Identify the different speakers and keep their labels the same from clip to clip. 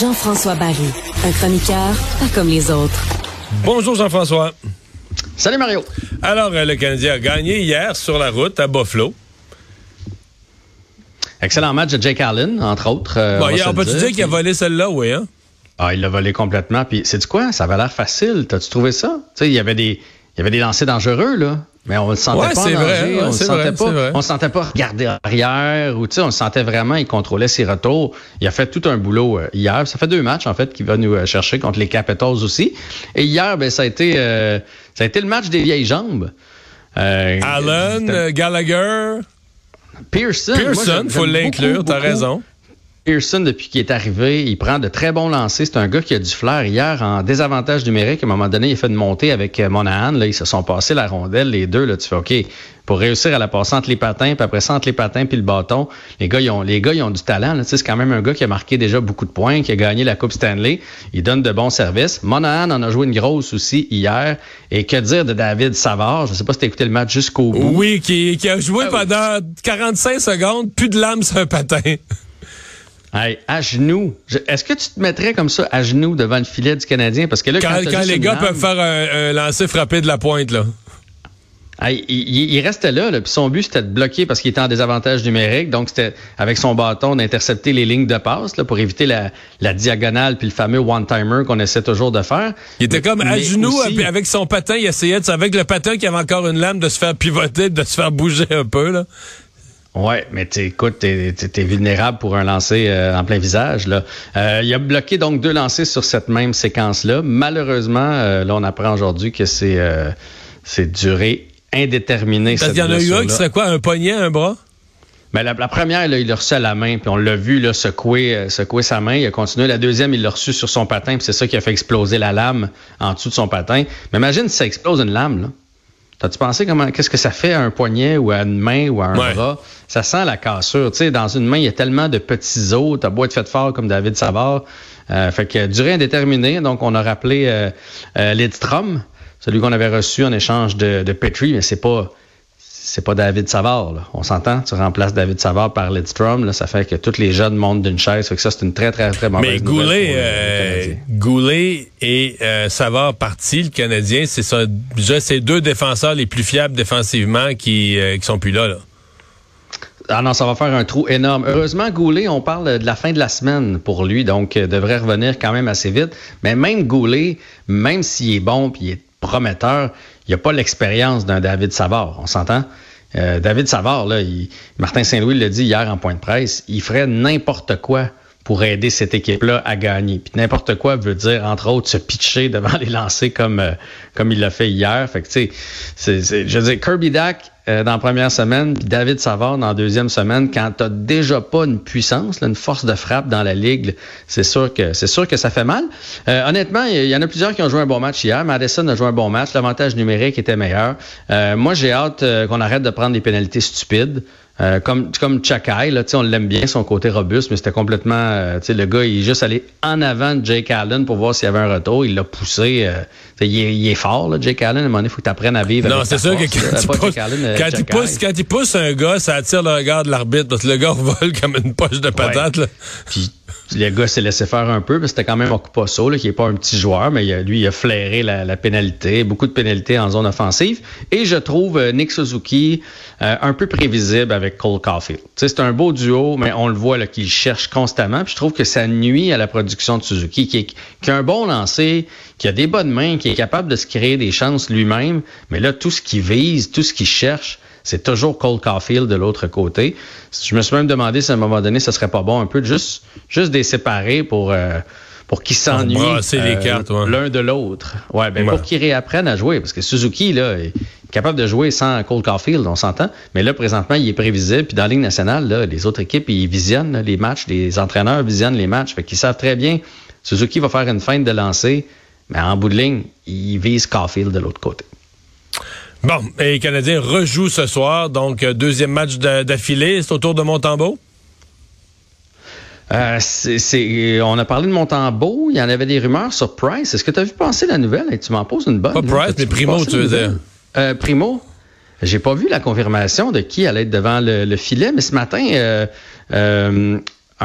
Speaker 1: Jean-François Barry, un chroniqueur pas comme les autres.
Speaker 2: Bonjour Jean-François.
Speaker 3: Salut Mario.
Speaker 2: Alors, euh, le Canadien a gagné hier sur la route à Buffalo.
Speaker 3: Excellent match de Jake Allen, entre autres. euh,
Speaker 2: Bon,
Speaker 3: on
Speaker 2: peut-tu
Speaker 3: dire.
Speaker 2: dire qu'il a volé celle-là, oui, hein?
Speaker 3: Ah, il l'a volé complètement. Puis, c'est du quoi? Ça avait l'air facile. T'as-tu trouvé ça? Tu sais, il y avait des, il y avait des lancers dangereux, là. Mais on le sentait
Speaker 2: Ouais,
Speaker 3: pas en danger.
Speaker 2: vrai,
Speaker 3: on le sentait
Speaker 2: vrai,
Speaker 3: pas. On se sentait pas regarder arrière ou on le sentait vraiment. Il contrôlait ses retours. Il a fait tout un boulot euh, hier. Ça fait deux matchs en fait qu'il va nous euh, chercher contre les Capitals aussi. Et hier, ben ça a été, euh, ça a été le match des vieilles jambes.
Speaker 2: Allen, Gallagher,
Speaker 3: Pearson. Moi,
Speaker 2: Pearson,
Speaker 3: j'aime-
Speaker 2: faut l'inclure, t'as raison.
Speaker 3: Pearson, depuis qu'il est arrivé, il prend de très bons lancers. C'est un gars qui a du flair. Hier, en désavantage numérique, à un moment donné, il a fait une montée avec euh, Monahan. Là, ils se sont passés la rondelle, les deux. Là, tu fais OK. Pour réussir à la passer entre les patins, puis après ça, entre les patins puis le bâton, les gars, ils ont, les gars, ils ont du talent. là. Tu sais, C'est quand même un gars qui a marqué déjà beaucoup de points, qui a gagné la Coupe Stanley. Il donne de bons services. Monahan en a joué une grosse aussi hier. Et que dire de David Savard? Je sais pas si t'as écouté le match jusqu'au bout.
Speaker 2: Oui, qui, qui a
Speaker 3: Ah
Speaker 2: joué pendant 45 secondes, plus de lame sur un patin.
Speaker 3: Hey, à genoux. Est-ce que tu te mettrais comme ça à genoux devant le filet du Canadien? Parce que là,
Speaker 2: Quand, les gars peuvent faire un, un lancer frappé de la pointe, là.
Speaker 3: Hey, il, restait là, là puis son but c'était de bloquer parce qu'il était en désavantage numérique, donc c'était avec son bâton d'intercepter les lignes de passe là, pour éviter la, la diagonale puis le fameux one-timer qu'on essaie toujours de faire.
Speaker 2: Il était comme à genoux,
Speaker 3: aussi-
Speaker 2: puis avec son patin, il essayait, de, avec le patin qui avait encore une lame, de se faire pivoter, de se faire bouger un peu, là.
Speaker 3: Ouais, mais t'es- écoute, t'es es, vulnérable pour un lancer euh, en plein visage. Là. Euh, il a bloqué donc deux lancers sur cette même séquence-là. Malheureusement, euh, là, on apprend aujourd'hui que c'est euh, c'est duré indéterminé.
Speaker 2: Parce qu'il y en a eu un qui serait quoi, un poignet, un bras?
Speaker 3: Mais la, la première, là, il l'a reçu à la main, puis on l'a vu là, secouer, secouer sa main. Il a continué. La deuxième, il l'a reçu sur son patin, puis c'est ça qui a fait exploser la lame en dessous de son patin. Mais imagine si ça explose une lame, là. T'as-tu pensé comment qu'est-ce que ça fait à un poignet ou à une main ou à un
Speaker 2: Ouais.
Speaker 3: bras? Ça sent la cassure. Tu sais, dans une main, il y a tellement de petits os. T'as beau être fait fort comme David Savard. Euh, fait que durée indéterminée. Donc, on a rappelé euh, euh, Lidstrom, celui qu'on avait reçu en échange de, de Petrie, mais c'est pas c'est pas David Savard. Là. On s'entend? Tu remplaces David Savard par Lidstrom. Là, ça fait que tous les jeunes montent d'une chaise. Fait que ça, c'est une très, très, très mauvaise
Speaker 2: Mais Goulet,
Speaker 3: euh,
Speaker 2: euh. Goulet et euh, Savard parti, le Canadien, c'est ça. Déjà, c'est deux défenseurs les plus fiables défensivement qui, euh, qui sont plus là. là.
Speaker 3: Ah non, ça va faire un trou énorme. Heureusement, Goulet, on parle de la fin de la semaine pour lui, donc euh, devrait revenir quand même assez vite. Mais même Goulet, même s'il est bon puis il est prometteur, il n'a pas l'expérience d'un David Savard. On s'entend? Euh, David Savard, là, Martin Saint-Louis l'a dit hier en point de presse, il ferait n'importe quoi pour aider cette équipe-là à gagner. Puis n'importe quoi veut dire, entre autres, se pitcher devant les lancers comme, euh, comme il l'a fait hier. Fait que, tu sais, je veux dire, Kirby Dack euh, dans la première semaine, puis David Savard dans la deuxième semaine, quand t'as déjà pas une puissance, une force de frappe dans la ligue, c'est sûr que c'est sûr que ça fait mal. Euh, honnêtement, il y en a plusieurs qui ont joué un bon match hier. Madison a joué un bon match. L'avantage numérique était meilleur. Euh, moi, j'ai hâte qu'on arrête de prendre des pénalités stupides. Euh, comme comme Chakai, là, on l'aime bien, son côté robuste, mais c'était complètement, euh, tu sais, le gars, il est juste allé en avant de Jake Allen pour voir s'il y avait un retour. Il l'a poussé. euh, il, est, il est fort, là, Jake Allen. À un moment donné, il faut que tu apprennes à vivre
Speaker 2: Non,
Speaker 3: avec
Speaker 2: c'est sûr que quand,
Speaker 3: Allen, euh,
Speaker 2: quand, il pousse, quand il pousse un gars, ça attire le regard de l'arbitre parce que le gars vole comme une poche de patate. là.
Speaker 3: Puis le gars s'est laissé faire un peu, mais c'était quand même Okupaso, là, qui est pas un petit joueur, mais lui, il a flairé la, pénalité, beaucoup de pénalités en zone offensive. Et je trouve euh, Nick Suzuki euh, un peu prévisible avec Cole Caulfield. C'est un beau duo, mais on le voit qu'il cherche constamment. Puis je trouve que ça nuit à la production de Suzuki, qui, est- qui a un bon lancer, qui a des bonnes mains, qui est capable de se créer des chances lui-même. Mais là, tout ce qu'il vise, tout ce qu'il cherche, c'est toujours Cole Caulfield de l'autre côté. Je me suis même demandé si à un moment donné, ce serait pas bon un peu de juste, juste des séparer pour, euh, pour qu'ils s'ennuient
Speaker 2: ouais.
Speaker 3: l'un de l'autre. Ouais, ben
Speaker 2: Ouais.
Speaker 3: pour qu'ils réapprennent à jouer. Parce que Suzuki, là, est capable de jouer sans Cole Caulfield, on s'entend. Mais là, présentement, il est prévisible. Puis dans la Ligue nationale, là, les autres équipes, ils visionnent là, les matchs. Les entraîneurs visionnent les matchs. Fait qu'ils savent très bien. Suzuki va faire une feinte de lancer. Mais en bout de ligne, il vise Caulfield de l'autre côté.
Speaker 2: Bon, et les Canadiens rejouent ce soir, donc euh, deuxième match d'a- d'affilée. C'est au tour de Montembeau?
Speaker 3: Euh, c'est, on a parlé de Montembeau, il y en avait des rumeurs sur Price. Est-ce que tu as vu passer la nouvelle? tu m'en poses une bonne.
Speaker 2: Pas Price, mais Primo, tu veux dire.
Speaker 3: Euh, Primo? J'ai pas vu la confirmation de qui allait être devant le, filet, mais ce matin, euh,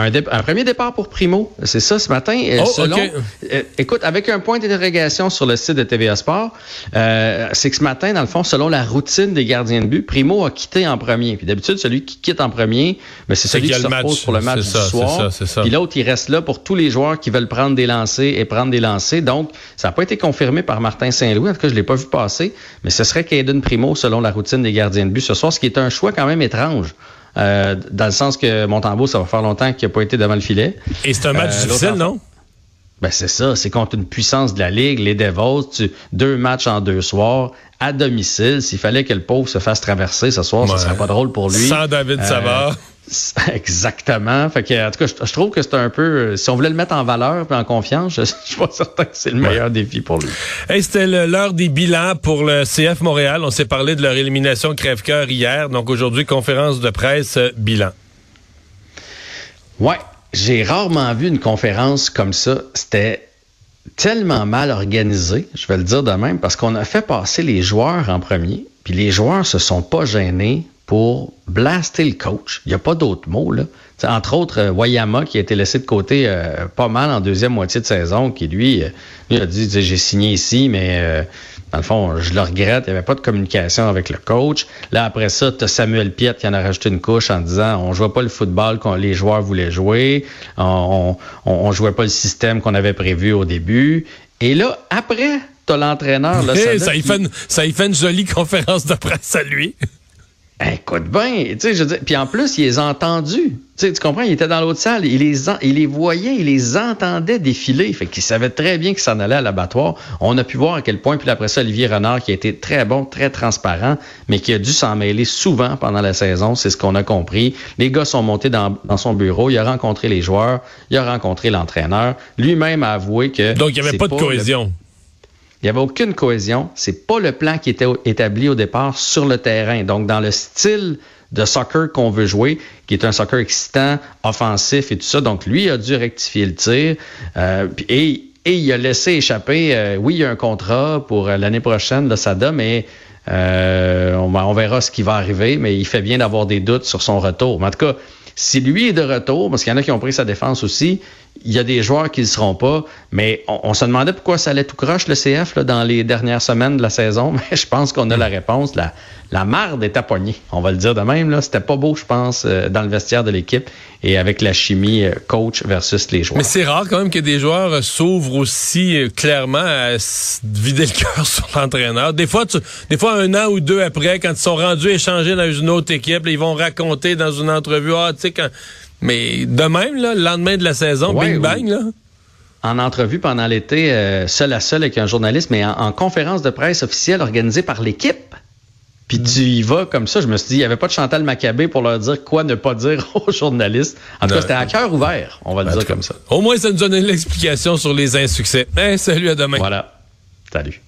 Speaker 3: un, premier départ pour Primo, c'est ça ce matin. Euh, oh, euh, écoute, avec un point d'interrogation sur le site de TVA Sport, euh, c'est que ce matin, dans le fond, selon la routine des gardiens de but, Primo a quitté en premier. Puis d'habitude, celui qui quitte en premier, mais c'est celui qui se repose pour le match du soir. Puis l'autre, il reste là pour tous les joueurs qui veulent prendre des lancers et prendre des lancers. Donc, ça n'a pas été confirmé par Martin Saint-Louis. En tout cas, je l'ai pas vu passer, mais ce serait Caden Primo selon la routine des gardiens de but ce soir, ce qui est un choix quand même étrange. Euh, dans le sens que Montembeau, ça va faire longtemps qu'il n'a pas été devant le filet.
Speaker 2: Et c'est un match euh, difficile, non?
Speaker 3: Ben c'est ça, c'est contre une puissance de la Ligue, les Devils, deux matchs en deux soirs, à domicile. S'il fallait que le pauvre se fasse traverser ce soir, ce serait pas drôle pour lui.
Speaker 2: Sans David Savard.
Speaker 3: Exactement. Fait que, en tout cas, je, trouve que c'est un peu. Si on voulait le mettre en valeur et en confiance, je, suis pas certain que c'est le meilleur défi pour lui.
Speaker 2: C'était l'heure des bilans pour le CF Montréal. On s'est parlé de leur élimination crève-cœur hier. Donc aujourd'hui, conférence de presse euh, bilan.
Speaker 3: Ouais, j'ai rarement vu une conférence comme ça. C'était tellement mal organisé, je vais le dire de même, parce qu'on a fait passer les joueurs en premier, puis les joueurs se sont pas gênés pour blaster le coach. Il n'y a pas d'autre mot. Là. entre autres, euh, Wayama, qui a été laissé de côté euh, pas mal en deuxième moitié de saison, qui lui, euh, lui a dit j'ai signé ici, mais dans le fond, je le regrette. Il n'y avait pas de communication avec le coach. Là, après ça, tu as Samuel Piet qui en a rajouté une couche en disant on jouait pas le football que les joueurs voulaient jouer, on, on, jouait pas le système qu'on avait prévu au début. Et là, après, tu as l'entraîneur.
Speaker 2: ça, y fait ça y fait une jolie conférence de presse à lui.
Speaker 3: Écoute bien, tu sais, je dis, puis en plus, il les a entendus. Tu, sais, tu comprends, il était dans l'autre salle, il les, il les voyait, il les entendait défiler. Fait qu'il savait très bien qu'il s'en allait à l'abattoir. On a pu voir à quel point, puis après ça, Olivier Renard, qui a été très bon, très transparent, mais qui a dû s'en mêler souvent pendant la saison, c'est ce qu'on a compris. Les gars sont montés dans, dans, son bureau, il a rencontré les joueurs, il a rencontré l'entraîneur. Lui-même a avoué que...
Speaker 2: Donc, il n'y avait pas de cohésion.
Speaker 3: Il n'y avait aucune cohésion. C'est pas le plan qui était établi au départ sur le terrain. Donc, dans le style de soccer qu'on veut jouer, qui est un soccer excitant, offensif et tout ça. Donc, lui a dû rectifier le tir. Euh, et, il a laissé échapper, euh, oui, il y a un contrat pour euh, l'année prochaine, le SADA, mais on, on, verra ce qui va arriver. Mais il fait bien d'avoir des doutes sur son retour. Mais en tout cas, si lui est de retour, parce qu'il y en a qui ont pris sa défense aussi, il y a des joueurs qui ne seront pas, mais on, se demandait pourquoi ça allait tout croche le CF dans les dernières semaines de la saison, mais je pense qu'on a la réponse. La, la marde est poignée, on va le dire de même. Là. C'était pas beau, je pense, euh, dans le vestiaire de l'équipe et avec la chimie euh, coach versus les joueurs.
Speaker 2: Mais c'est rare quand même que des joueurs euh, s'ouvrent aussi clairement à vider le cœur sur l'entraîneur. Des fois, des fois, un an ou deux après, quand ils sont rendus échangés dans une autre équipe, ils vont raconter dans une entrevue, ah, tu sais, quand mais de même, là, le lendemain de la saison, bing bang, là.
Speaker 3: En entrevue pendant l'été, euh, seul à seul avec un journaliste, mais en, conférence de presse officielle organisée par l'équipe. Puis tu y vas comme ça. Je me suis dit, il n'y avait pas de Chantal Maccabé pour leur dire quoi ne pas dire aux journalistes. En tout cas, c'était à cœur ouvert, on va le dire comme ça.
Speaker 2: Au moins, ça nous donne l'explication sur les insuccès. Eh, salut, à demain.
Speaker 3: Voilà. Salut.